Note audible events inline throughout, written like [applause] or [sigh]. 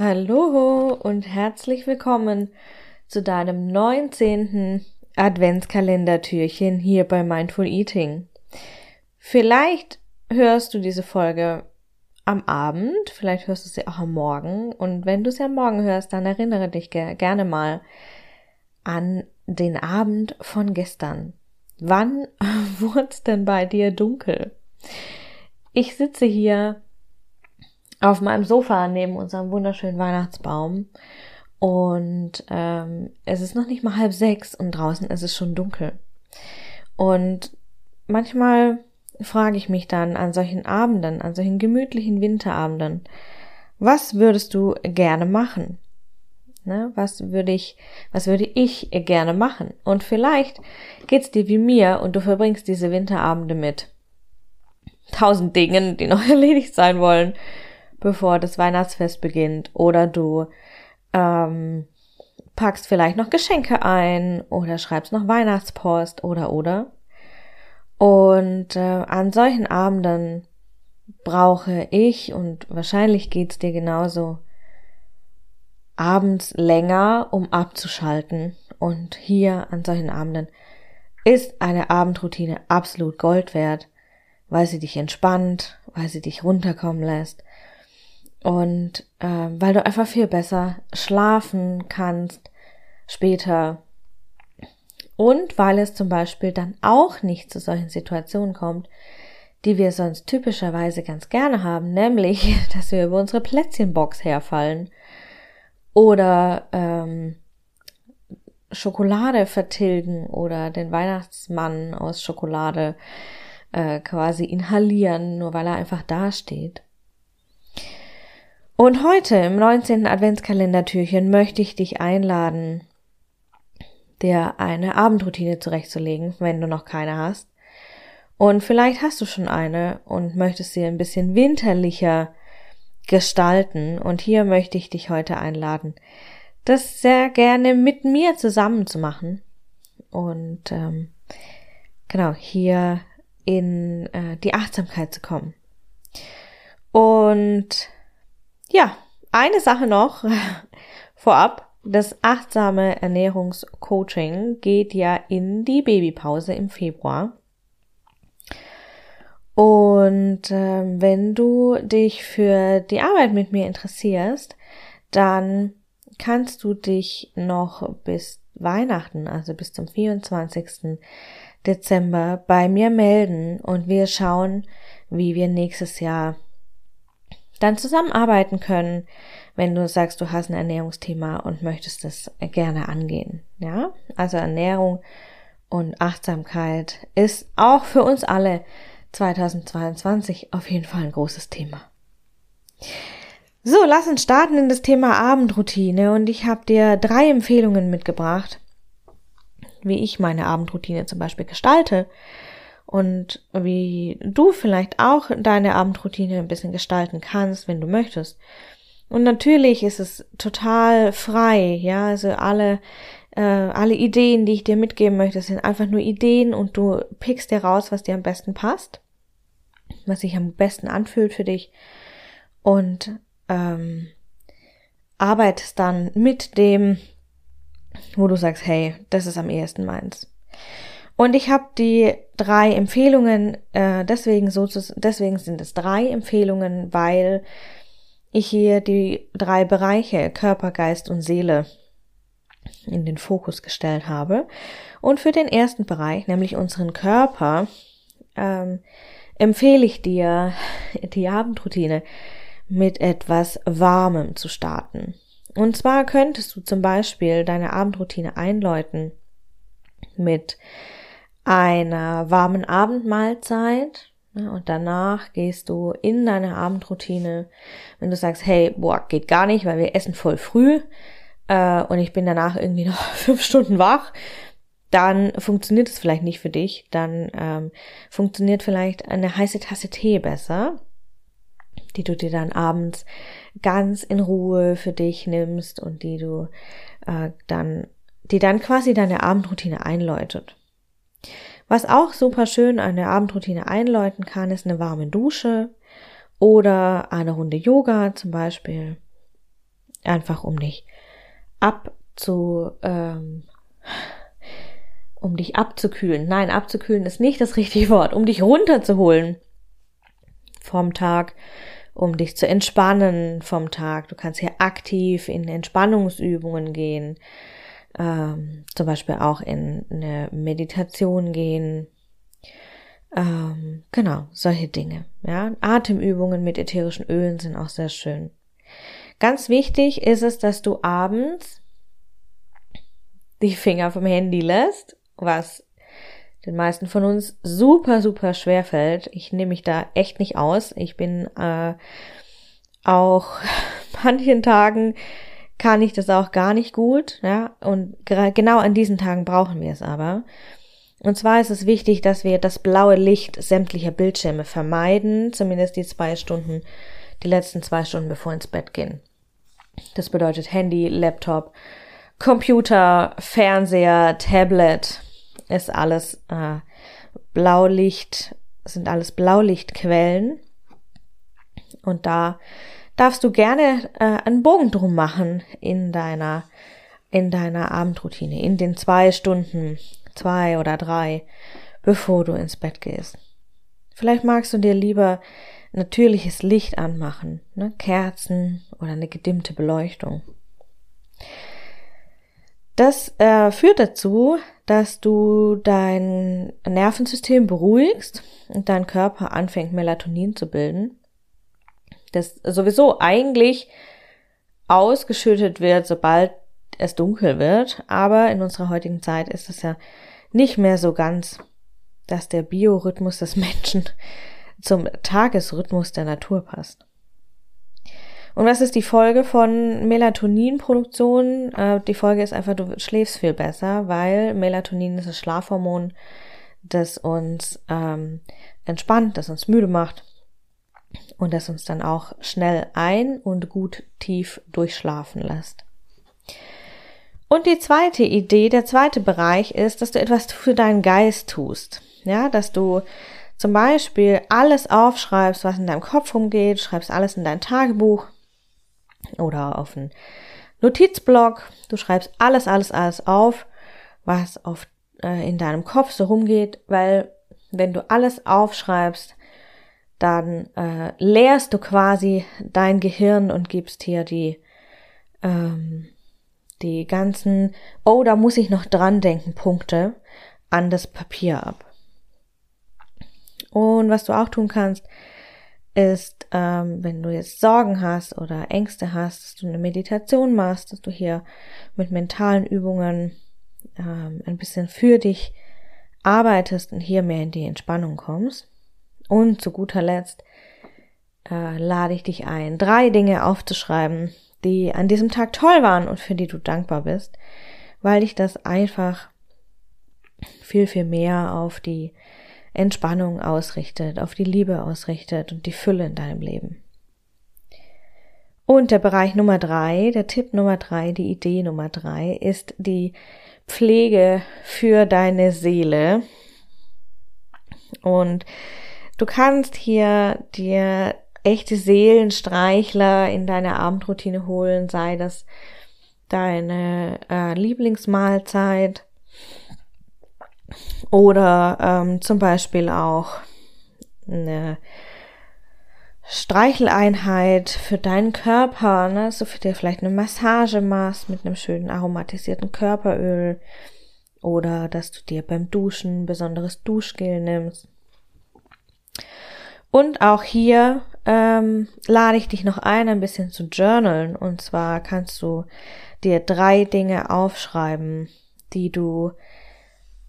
Hallo und herzlich willkommen zu deinem 19. Adventskalendertürchen hier bei Mindful Eating. Vielleicht hörst du diese Folge am Abend, vielleicht hörst du sie auch am Morgen und wenn du sie am Morgen hörst, dann erinnere dich gerne mal an den Abend von gestern. Wann [laughs] wurde es denn bei dir dunkel? Ich sitze hier auf meinem Sofa neben unserem wunderschönen Weihnachtsbaum und ähm, es ist noch nicht mal halb sechs und draußen ist es schon dunkel. Und manchmal frage ich mich dann an solchen Abenden, an solchen gemütlichen Winterabenden, was würdest du gerne machen? Ne? Was würde ich, was würde ich gerne machen? Und vielleicht geht's dir wie mir und du verbringst diese Winterabende mit tausend Dingen, die noch [laughs] erledigt sein wollen bevor das Weihnachtsfest beginnt. Oder du ähm, packst vielleicht noch Geschenke ein oder schreibst noch Weihnachtspost oder oder. Und äh, an solchen Abenden brauche ich und wahrscheinlich geht's dir genauso abends länger, um abzuschalten. Und hier an solchen Abenden ist eine Abendroutine absolut Gold wert, weil sie dich entspannt, weil sie dich runterkommen lässt und äh, weil du einfach viel besser schlafen kannst später. Und weil es zum Beispiel dann auch nicht zu solchen Situationen kommt, die wir sonst typischerweise ganz gerne haben, nämlich, [laughs] dass wir über unsere Plätzchenbox herfallen oder ähm, Schokolade vertilgen oder den Weihnachtsmann aus Schokolade äh, quasi inhalieren, nur weil er einfach dasteht. Und heute im 19. Adventskalendertürchen möchte ich dich einladen, dir eine Abendroutine zurechtzulegen, wenn du noch keine hast. Und vielleicht hast du schon eine und möchtest sie ein bisschen winterlicher gestalten. Und hier möchte ich dich heute einladen, das sehr gerne mit mir zusammen zu machen. Und ähm, genau, hier in äh, die Achtsamkeit zu kommen. Und ja, eine Sache noch [laughs] vorab. Das achtsame Ernährungscoaching geht ja in die Babypause im Februar. Und äh, wenn du dich für die Arbeit mit mir interessierst, dann kannst du dich noch bis Weihnachten, also bis zum 24. Dezember bei mir melden und wir schauen, wie wir nächstes Jahr dann zusammenarbeiten können, wenn du sagst, du hast ein Ernährungsthema und möchtest das gerne angehen. Ja, also Ernährung und Achtsamkeit ist auch für uns alle 2022 auf jeden Fall ein großes Thema. So, lass uns starten in das Thema Abendroutine und ich habe dir drei Empfehlungen mitgebracht, wie ich meine Abendroutine zum Beispiel gestalte und wie du vielleicht auch deine Abendroutine ein bisschen gestalten kannst, wenn du möchtest. Und natürlich ist es total frei, ja, also alle äh, alle Ideen, die ich dir mitgeben möchte, sind einfach nur Ideen und du pickst dir raus, was dir am besten passt, was sich am besten anfühlt für dich und ähm, arbeitest dann mit dem, wo du sagst, hey, das ist am ehesten meins. Und ich habe die drei Empfehlungen, äh, deswegen, so deswegen sind es drei Empfehlungen, weil ich hier die drei Bereiche Körper, Geist und Seele in den Fokus gestellt habe. Und für den ersten Bereich, nämlich unseren Körper, ähm, empfehle ich dir, [laughs] die Abendroutine mit etwas Warmem zu starten. Und zwar könntest du zum Beispiel deine Abendroutine einläuten mit einer warmen Abendmahlzeit ne, und danach gehst du in deine Abendroutine. Wenn du sagst, hey, boah, geht gar nicht, weil wir essen voll früh äh, und ich bin danach irgendwie [laughs] noch fünf Stunden wach, dann funktioniert es vielleicht nicht für dich. Dann ähm, funktioniert vielleicht eine heiße Tasse Tee besser, die du dir dann abends ganz in Ruhe für dich nimmst und die du äh, dann, die dann quasi deine Abendroutine einläutet. Was auch super schön eine Abendroutine einläuten kann, ist eine warme Dusche oder eine Runde Yoga zum Beispiel. einfach um dich abzu, ähm, um dich abzukühlen. Nein, abzukühlen ist nicht das richtige Wort, um dich runterzuholen vom Tag, um dich zu entspannen vom Tag. Du kannst hier aktiv in Entspannungsübungen gehen, ähm, zum Beispiel auch in eine Meditation gehen. Ähm, genau, solche Dinge. Ja, Atemübungen mit ätherischen Ölen sind auch sehr schön. Ganz wichtig ist es, dass du abends die Finger vom Handy lässt, was den meisten von uns super, super schwer fällt. Ich nehme mich da echt nicht aus. Ich bin äh, auch [laughs] manchen Tagen kann ich das auch gar nicht gut, ja, und genau an diesen Tagen brauchen wir es aber. Und zwar ist es wichtig, dass wir das blaue Licht sämtlicher Bildschirme vermeiden, zumindest die zwei Stunden, die letzten zwei Stunden bevor ins Bett gehen. Das bedeutet Handy, Laptop, Computer, Fernseher, Tablet ist alles äh, Blaulicht, sind alles Blaulichtquellen. Und da darfst du gerne äh, einen Bogen drum machen in deiner in deiner Abendroutine, in den zwei Stunden, zwei oder drei, bevor du ins Bett gehst. Vielleicht magst du dir lieber natürliches Licht anmachen, ne? Kerzen oder eine gedimmte Beleuchtung. Das äh, führt dazu, dass du dein Nervensystem beruhigst und dein Körper anfängt Melatonin zu bilden das sowieso eigentlich ausgeschüttet wird, sobald es dunkel wird. Aber in unserer heutigen Zeit ist es ja nicht mehr so ganz, dass der Biorhythmus des Menschen [laughs] zum Tagesrhythmus der Natur passt. Und was ist die Folge von Melatoninproduktion? Äh, die Folge ist einfach, du schläfst viel besser, weil Melatonin ist das Schlafhormon, das uns ähm, entspannt, das uns müde macht und das uns dann auch schnell ein und gut tief durchschlafen lässt. Und die zweite Idee, der zweite Bereich ist, dass du etwas für deinen Geist tust. Ja, dass du zum Beispiel alles aufschreibst, was in deinem Kopf rumgeht, schreibst alles in dein Tagebuch oder auf einen Notizblock. Du schreibst alles, alles, alles auf, was auf, äh, in deinem Kopf so rumgeht, weil wenn du alles aufschreibst, dann äh, leerst du quasi dein Gehirn und gibst hier die, ähm, die ganzen, oh, da muss ich noch dran denken, Punkte an das Papier ab. Und was du auch tun kannst, ist, ähm, wenn du jetzt Sorgen hast oder Ängste hast, dass du eine Meditation machst, dass du hier mit mentalen Übungen ähm, ein bisschen für dich arbeitest und hier mehr in die Entspannung kommst. Und zu guter Letzt äh, lade ich dich ein, drei Dinge aufzuschreiben, die an diesem Tag toll waren und für die du dankbar bist, weil dich das einfach viel, viel mehr auf die Entspannung ausrichtet, auf die Liebe ausrichtet und die Fülle in deinem Leben. Und der Bereich Nummer drei, der Tipp Nummer drei, die Idee Nummer drei ist die Pflege für deine Seele. Und Du kannst hier dir echte Seelenstreichler in deine Abendroutine holen, sei das deine äh, Lieblingsmahlzeit oder ähm, zum Beispiel auch eine Streicheleinheit für deinen Körper, ne? so für dir vielleicht eine Massage machst mit einem schönen aromatisierten Körperöl oder dass du dir beim Duschen ein besonderes Duschgel nimmst. Und auch hier ähm, lade ich dich noch ein, ein bisschen zu journalen. Und zwar kannst du dir drei Dinge aufschreiben, die du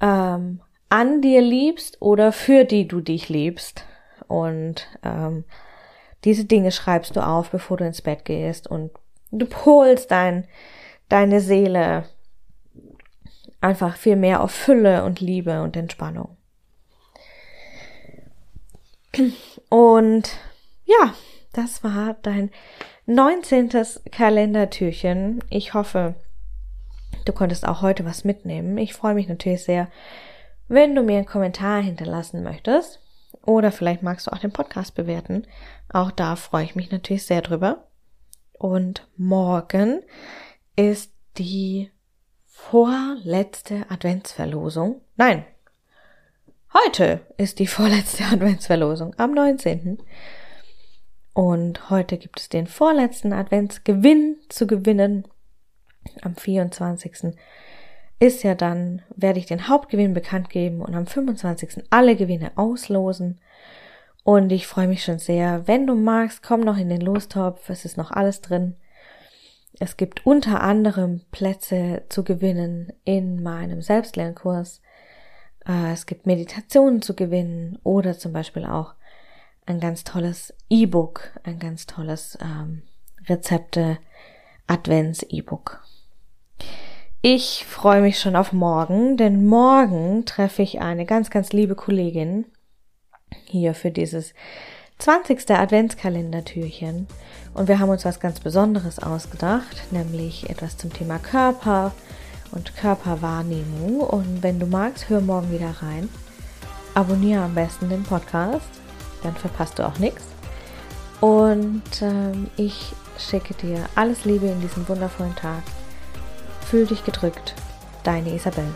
ähm, an dir liebst oder für die du dich liebst. Und ähm, diese Dinge schreibst du auf, bevor du ins Bett gehst. Und du polst dein, deine Seele einfach viel mehr auf Fülle und Liebe und Entspannung. Und ja, das war dein 19. Kalendertürchen. Ich hoffe, du konntest auch heute was mitnehmen. Ich freue mich natürlich sehr, wenn du mir einen Kommentar hinterlassen möchtest. Oder vielleicht magst du auch den Podcast bewerten. Auch da freue ich mich natürlich sehr drüber. und morgen ist die vorletzte Adventsverlosung. Nein, heute ist die [laughs] vorletzte Adventsverlosung am 19. Und heute gibt es den vorletzten Adventsgewinn zu gewinnen. Am 24. ist ja dann, werde ich den Hauptgewinn bekannt geben und am 25. alle Gewinne auslosen. Und ich freue mich schon sehr. Wenn du magst, komm noch in den Lostopf. Es ist noch alles drin. Es gibt unter anderem Plätze zu gewinnen in meinem Selbstlernkurs. Äh, es gibt Meditationen zu gewinnen oder zum Beispiel auch ein ganz tolles E-Book, ein ganz tolles ähm, Rezepte Advents-E-Book. Ich freue mich schon auf morgen, denn morgen treffe ich eine ganz, ganz liebe Kollegin hier für dieses 20. Adventskalendertürchen. Und wir haben uns was ganz Besonderes ausgedacht, nämlich etwas zum Thema Körper und Körperwahrnehmung. Und wenn du magst, hör morgen wieder rein. Abonniere am besten den Podcast, dann verpasst du auch nichts. Und ähm, ich schicke dir alles Liebe in diesem wundervollen Tag. Fühl dich gedrückt. Deine Isabel.